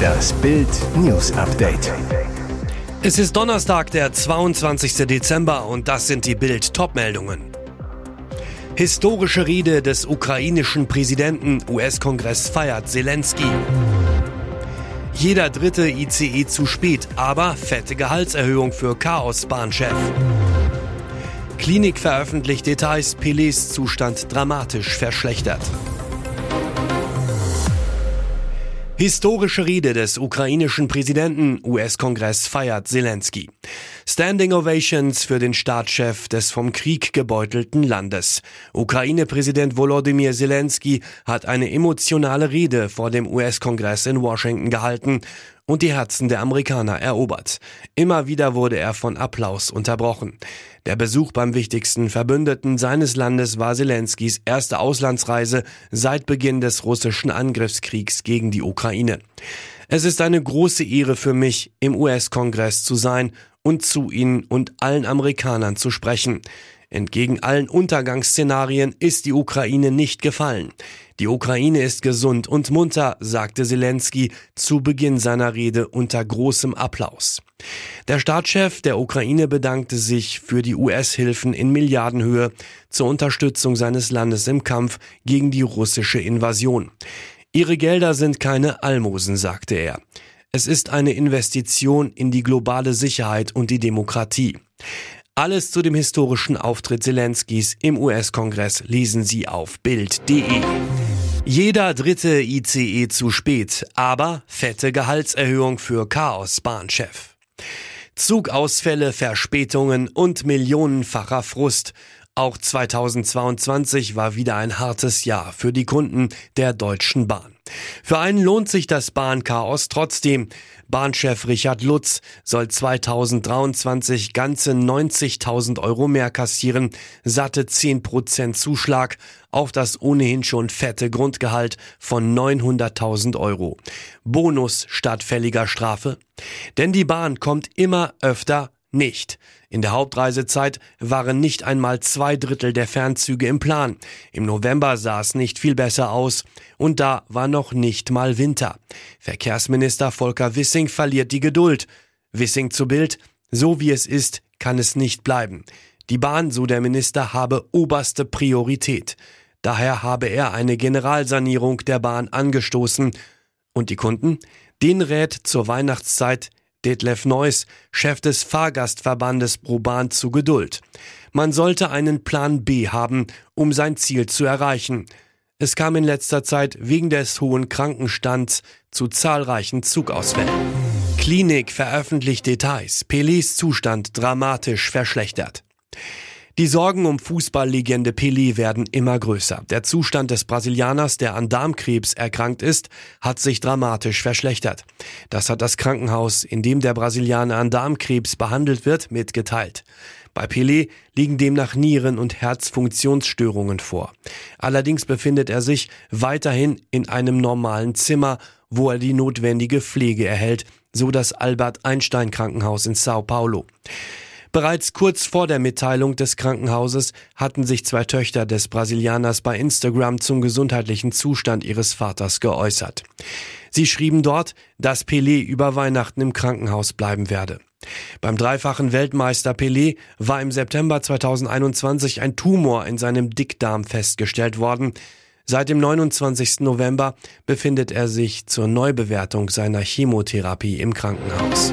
Das Bild News Update. Es ist Donnerstag, der 22. Dezember und das sind die Bild Topmeldungen. Historische Rede des ukrainischen Präsidenten, US-Kongress feiert Zelensky. Jeder dritte ICE zu spät, aber fette Gehaltserhöhung für Chaos-Bahnchef. Klinik veröffentlicht Details, Pelés Zustand dramatisch verschlechtert. Historische Rede des ukrainischen Präsidenten, US-Kongress feiert Zelensky. Standing Ovations für den Staatschef des vom Krieg gebeutelten Landes. Ukraine-Präsident Volodymyr Zelensky hat eine emotionale Rede vor dem US-Kongress in Washington gehalten und die Herzen der Amerikaner erobert. Immer wieder wurde er von Applaus unterbrochen. Der Besuch beim wichtigsten Verbündeten seines Landes war Zelenskys erste Auslandsreise seit Beginn des russischen Angriffskriegs gegen die Ukraine. Es ist eine große Ehre für mich, im US-Kongress zu sein und zu Ihnen und allen Amerikanern zu sprechen. Entgegen allen Untergangsszenarien ist die Ukraine nicht gefallen. Die Ukraine ist gesund und munter, sagte Zelensky zu Beginn seiner Rede unter großem Applaus. Der Staatschef der Ukraine bedankte sich für die US-Hilfen in Milliardenhöhe zur Unterstützung seines Landes im Kampf gegen die russische Invasion. Ihre Gelder sind keine Almosen, sagte er. Es ist eine Investition in die globale Sicherheit und die Demokratie. Alles zu dem historischen Auftritt Zelenskys im US-Kongress lesen Sie auf Bild.de. Jeder dritte ICE zu spät, aber fette Gehaltserhöhung für Chaos-Bahnchef. Zugausfälle, Verspätungen und millionenfacher Frust. Auch 2022 war wieder ein hartes Jahr für die Kunden der Deutschen Bahn. Für einen lohnt sich das Bahnchaos trotzdem. Bahnchef Richard Lutz soll 2023 ganze 90.000 Euro mehr kassieren, satte 10% Zuschlag auf das ohnehin schon fette Grundgehalt von 900.000 Euro. Bonus statt fälliger Strafe? Denn die Bahn kommt immer öfter nicht. In der Hauptreisezeit waren nicht einmal zwei Drittel der Fernzüge im Plan. Im November sah es nicht viel besser aus. Und da war noch nicht mal Winter. Verkehrsminister Volker Wissing verliert die Geduld. Wissing zu Bild, so wie es ist, kann es nicht bleiben. Die Bahn, so der Minister, habe oberste Priorität. Daher habe er eine Generalsanierung der Bahn angestoßen. Und die Kunden? Den rät zur Weihnachtszeit Detlef Neuss, Chef des Fahrgastverbandes ProBahn zu Geduld. Man sollte einen Plan B haben, um sein Ziel zu erreichen. Es kam in letzter Zeit wegen des hohen Krankenstands zu zahlreichen Zugausfällen. Klinik veröffentlicht Details. Pelés Zustand dramatisch verschlechtert. Die Sorgen um Fußballlegende Pelé werden immer größer. Der Zustand des Brasilianers, der an Darmkrebs erkrankt ist, hat sich dramatisch verschlechtert. Das hat das Krankenhaus, in dem der Brasilianer an Darmkrebs behandelt wird, mitgeteilt. Bei Pelé liegen demnach Nieren- und Herzfunktionsstörungen vor. Allerdings befindet er sich weiterhin in einem normalen Zimmer, wo er die notwendige Pflege erhält, so das Albert Einstein Krankenhaus in Sao Paulo. Bereits kurz vor der Mitteilung des Krankenhauses hatten sich zwei Töchter des Brasilianers bei Instagram zum gesundheitlichen Zustand ihres Vaters geäußert. Sie schrieben dort, dass Pelé über Weihnachten im Krankenhaus bleiben werde. Beim dreifachen Weltmeister Pelé war im September 2021 ein Tumor in seinem Dickdarm festgestellt worden. Seit dem 29. November befindet er sich zur Neubewertung seiner Chemotherapie im Krankenhaus.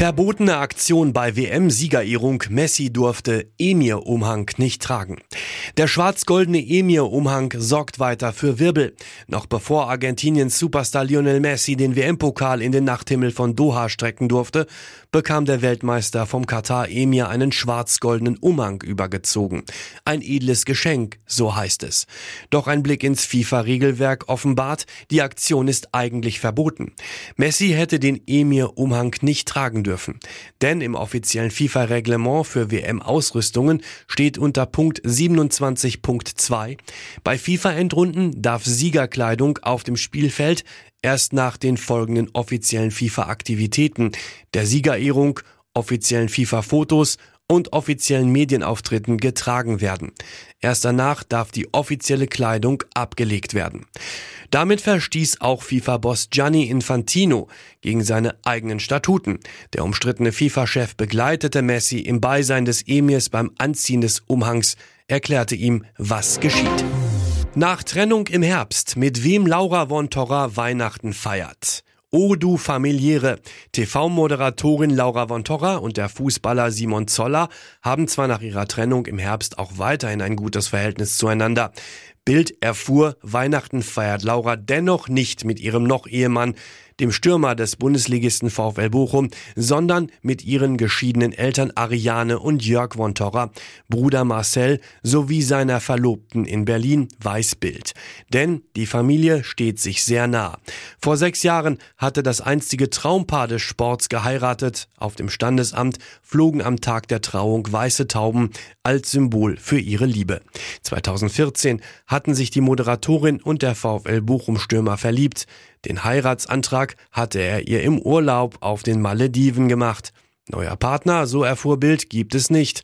Verbotene Aktion bei WM-Siegerehrung. Messi durfte Emir-Umhang nicht tragen. Der schwarz-goldene Emir-Umhang sorgt weiter für Wirbel. Noch bevor Argentiniens Superstar Lionel Messi den WM-Pokal in den Nachthimmel von Doha strecken durfte, bekam der Weltmeister vom Katar Emir einen schwarz-goldenen Umhang übergezogen. Ein edles Geschenk, so heißt es. Doch ein Blick ins FIFA-Regelwerk offenbart, die Aktion ist eigentlich verboten. Messi hätte den Emir-Umhang nicht tragen dürfen dürfen. Denn im offiziellen FIFA-Reglement für WM-Ausrüstungen steht unter Punkt 27.2, bei FIFA-Endrunden darf Siegerkleidung auf dem Spielfeld erst nach den folgenden offiziellen FIFA-Aktivitäten, der Siegerehrung, offiziellen FIFA-Fotos und offiziellen Medienauftritten getragen werden. Erst danach darf die offizielle Kleidung abgelegt werden. Damit verstieß auch FIFA-Boss Gianni Infantino gegen seine eigenen Statuten. Der umstrittene FIFA-Chef begleitete Messi im Beisein des Emirs beim Anziehen des Umhangs, erklärte ihm, was geschieht. Nach Trennung im Herbst, mit wem Laura von Torra Weihnachten feiert. O du familiäre. TV-Moderatorin Laura von Torra und der Fußballer Simon Zoller haben zwar nach ihrer Trennung im Herbst auch weiterhin ein gutes Verhältnis zueinander. Bild erfuhr, Weihnachten feiert Laura dennoch nicht mit ihrem Noch-Ehemann, dem Stürmer des Bundesligisten VfL Bochum, sondern mit ihren geschiedenen Eltern Ariane und Jörg von Torra, Bruder Marcel sowie seiner Verlobten in Berlin, weiß Bild. Denn die Familie steht sich sehr nah. Vor sechs Jahren hatte das einstige Traumpaar des Sports geheiratet. Auf dem Standesamt flogen am Tag der Trauung weiße Tauben als Symbol für ihre Liebe. 2014 hatten sich die Moderatorin und der VfL Bochum Stürmer verliebt. Den Heiratsantrag hatte er ihr im Urlaub auf den Malediven gemacht. Neuer Partner, so erfuhr Bild, gibt es nicht.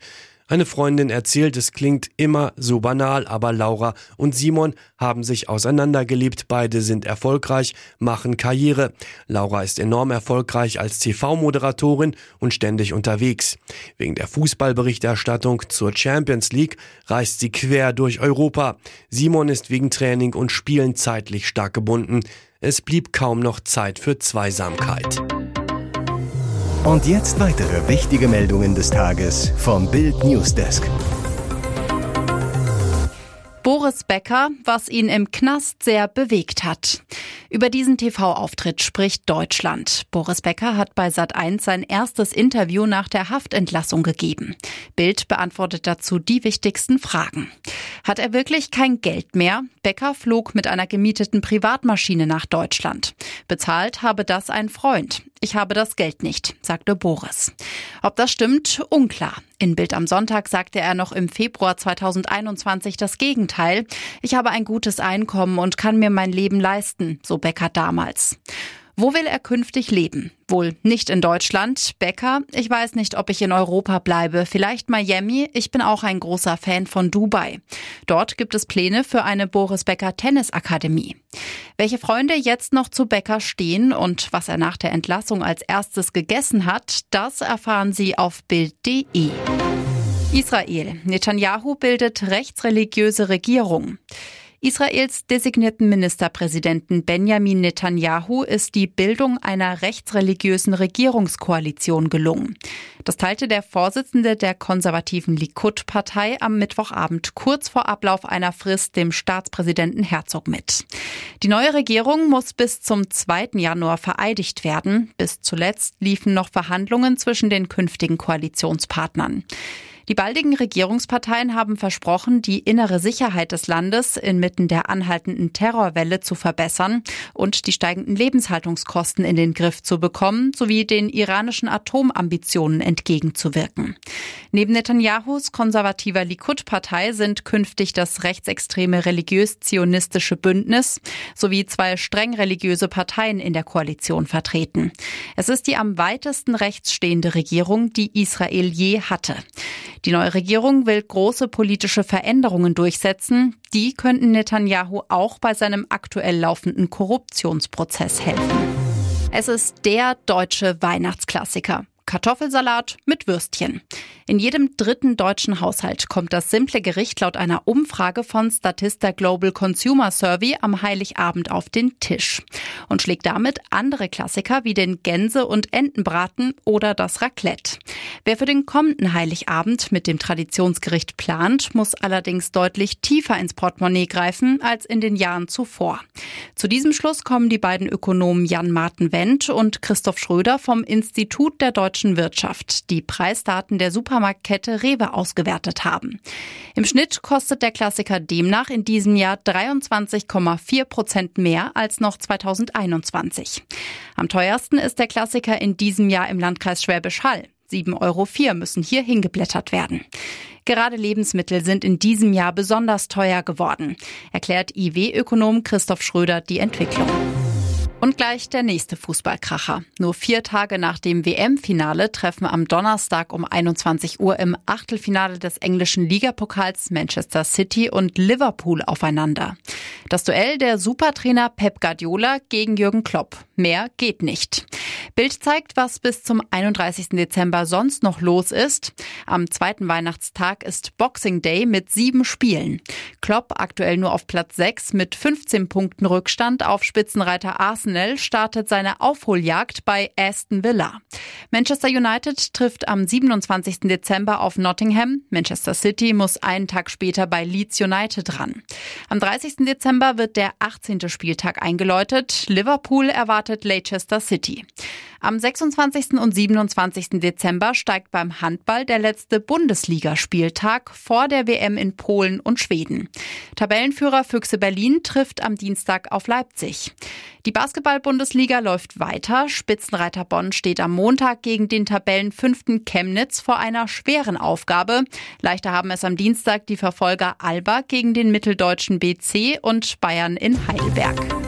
Eine Freundin erzählt, es klingt immer so banal, aber Laura und Simon haben sich auseinandergelebt, beide sind erfolgreich, machen Karriere. Laura ist enorm erfolgreich als TV-Moderatorin und ständig unterwegs. Wegen der Fußballberichterstattung zur Champions League reist sie quer durch Europa. Simon ist wegen Training und Spielen zeitlich stark gebunden. Es blieb kaum noch Zeit für Zweisamkeit. Und jetzt weitere wichtige Meldungen des Tages vom Bild Newsdesk. Boris Becker, was ihn im Knast sehr bewegt hat. Über diesen TV-Auftritt spricht Deutschland. Boris Becker hat bei Sat1 sein erstes Interview nach der Haftentlassung gegeben. Bild beantwortet dazu die wichtigsten Fragen. Hat er wirklich kein Geld mehr? Becker flog mit einer gemieteten Privatmaschine nach Deutschland. Bezahlt habe das ein Freund. Ich habe das Geld nicht, sagte Boris. Ob das stimmt, unklar. In Bild am Sonntag sagte er noch im Februar 2021 das Gegenteil. Ich habe ein gutes Einkommen und kann mir mein Leben leisten, so Becker damals. Wo will er künftig leben? Wohl nicht in Deutschland. Becker, ich weiß nicht, ob ich in Europa bleibe. Vielleicht Miami. Ich bin auch ein großer Fan von Dubai. Dort gibt es Pläne für eine Boris Becker Tennisakademie. Welche Freunde jetzt noch zu Becker stehen und was er nach der Entlassung als erstes gegessen hat, das erfahren Sie auf Bild.de. Israel. Netanyahu bildet rechtsreligiöse Regierung. Israels designierten Ministerpräsidenten Benjamin Netanyahu ist die Bildung einer rechtsreligiösen Regierungskoalition gelungen. Das teilte der Vorsitzende der konservativen Likud-Partei am Mittwochabend kurz vor Ablauf einer Frist dem Staatspräsidenten Herzog mit. Die neue Regierung muss bis zum 2. Januar vereidigt werden. Bis zuletzt liefen noch Verhandlungen zwischen den künftigen Koalitionspartnern. Die baldigen Regierungsparteien haben versprochen, die innere Sicherheit des Landes inmitten der anhaltenden Terrorwelle zu verbessern und die steigenden Lebenshaltungskosten in den Griff zu bekommen, sowie den iranischen Atomambitionen entgegenzuwirken. Neben Netanyahus konservativer Likud-Partei sind künftig das rechtsextreme religiös-zionistische Bündnis sowie zwei streng religiöse Parteien in der Koalition vertreten. Es ist die am weitesten rechts stehende Regierung, die Israel je hatte. Die neue Regierung will große politische Veränderungen durchsetzen. Die könnten Netanyahu auch bei seinem aktuell laufenden Korruptionsprozess helfen. Es ist der deutsche Weihnachtsklassiker. Kartoffelsalat mit Würstchen. In jedem dritten deutschen Haushalt kommt das simple Gericht laut einer Umfrage von Statista Global Consumer Survey am Heiligabend auf den Tisch und schlägt damit andere Klassiker wie den Gänse- und Entenbraten oder das Raclette. Wer für den kommenden Heiligabend mit dem Traditionsgericht plant, muss allerdings deutlich tiefer ins Portemonnaie greifen als in den Jahren zuvor. Zu diesem Schluss kommen die beiden Ökonomen Jan Martin Wendt und Christoph Schröder vom Institut der Deutschen deutschen Wirtschaft die Preisdaten der Supermarktkette Rewe ausgewertet haben. Im Schnitt kostet der Klassiker demnach in diesem Jahr 23,4 Prozent mehr als noch 2021. Am teuersten ist der Klassiker in diesem Jahr im Landkreis Schwäbisch Hall. 7,04 Euro müssen hier hingeblättert werden. Gerade Lebensmittel sind in diesem Jahr besonders teuer geworden, erklärt IW-Ökonom Christoph Schröder die Entwicklung. Und gleich der nächste Fußballkracher. Nur vier Tage nach dem WM-Finale treffen am Donnerstag um 21 Uhr im Achtelfinale des englischen Ligapokals Manchester City und Liverpool aufeinander. Das Duell der Supertrainer Pep Guardiola gegen Jürgen Klopp. Mehr geht nicht. Bild zeigt, was bis zum 31. Dezember sonst noch los ist. Am zweiten Weihnachtstag ist Boxing Day mit sieben Spielen. Klopp aktuell nur auf Platz 6 mit 15 Punkten Rückstand auf Spitzenreiter Arsenal startet seine Aufholjagd bei Aston Villa. Manchester United trifft am 27. Dezember auf Nottingham. Manchester City muss einen Tag später bei Leeds United ran. Am 30. Dezember wird der 18. Spieltag eingeläutet. Liverpool erwartet Leicester City. Am 26. und 27. Dezember steigt beim Handball der letzte Bundesligaspieltag vor der WM in Polen und Schweden. Tabellenführer Füchse Berlin trifft am Dienstag auf Leipzig. Die Basketball-Bundesliga läuft weiter. Spitzenreiter Bonn steht am Montag gegen den Tabellenfünften Chemnitz vor einer schweren Aufgabe. Leichter haben es am Dienstag die Verfolger Alba gegen den mitteldeutschen BC und Bayern in Heidelberg.